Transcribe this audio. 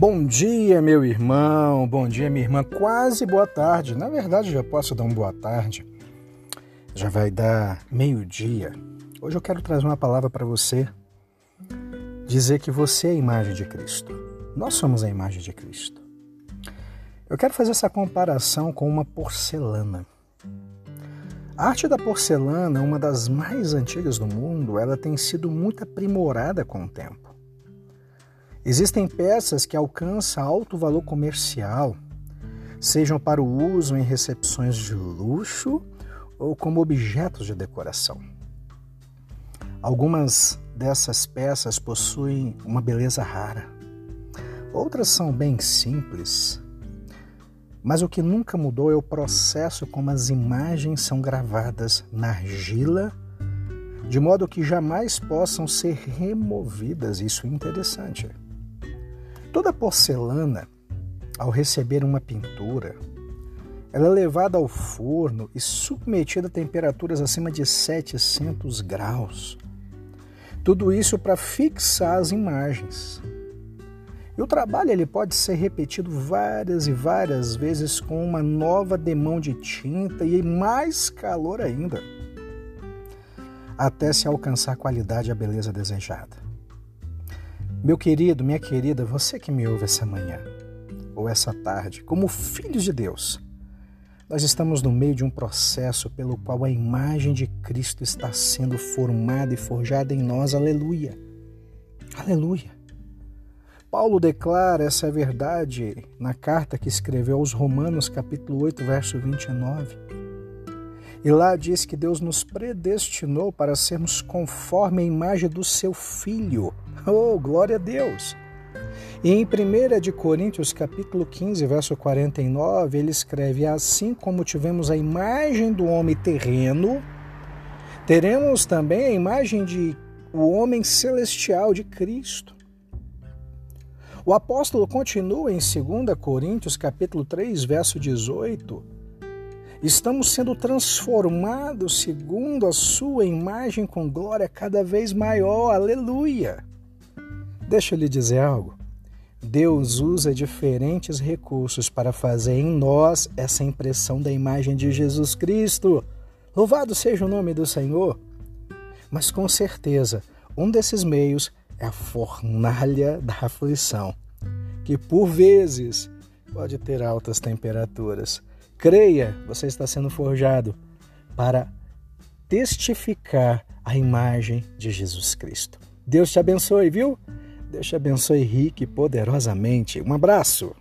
Bom dia, meu irmão, bom dia, minha irmã, quase boa tarde. Na verdade, já posso dar uma boa tarde. Já vai dar meio-dia. Hoje eu quero trazer uma palavra para você. Dizer que você é a imagem de Cristo. Nós somos a imagem de Cristo. Eu quero fazer essa comparação com uma porcelana. A arte da porcelana uma das mais antigas do mundo, ela tem sido muito aprimorada com o tempo. Existem peças que alcançam alto valor comercial, sejam para o uso em recepções de luxo ou como objetos de decoração. Algumas dessas peças possuem uma beleza rara, outras são bem simples, mas o que nunca mudou é o processo como as imagens são gravadas na argila, de modo que jamais possam ser removidas. Isso é interessante. Toda porcelana, ao receber uma pintura, ela é levada ao forno e submetida a temperaturas acima de 700 graus. Tudo isso para fixar as imagens. E o trabalho ele pode ser repetido várias e várias vezes com uma nova demão de tinta e mais calor ainda, até se alcançar a qualidade e a beleza desejada. Meu querido, minha querida, você que me ouve essa manhã ou essa tarde, como filhos de Deus, nós estamos no meio de um processo pelo qual a imagem de Cristo está sendo formada e forjada em nós. Aleluia. Aleluia. Paulo declara essa verdade na carta que escreveu aos Romanos, capítulo 8, verso 29. E lá diz que Deus nos predestinou para sermos conforme a imagem do seu Filho Oh, glória a Deus! E em 1 de Coríntios, capítulo 15, verso 49, ele escreve: Assim como tivemos a imagem do homem terreno, teremos também a imagem de o homem celestial de Cristo. O apóstolo continua em 2 Coríntios, capítulo 3, verso 18. Estamos sendo transformados segundo a sua imagem com glória cada vez maior. Aleluia! Deixa eu lhe dizer algo. Deus usa diferentes recursos para fazer em nós essa impressão da imagem de Jesus Cristo. Louvado seja o nome do Senhor! Mas com certeza, um desses meios é a fornalha da aflição, que por vezes pode ter altas temperaturas. Creia, você está sendo forjado para testificar a imagem de Jesus Cristo. Deus te abençoe, viu? Deus te abençoe rique e poderosamente. Um abraço.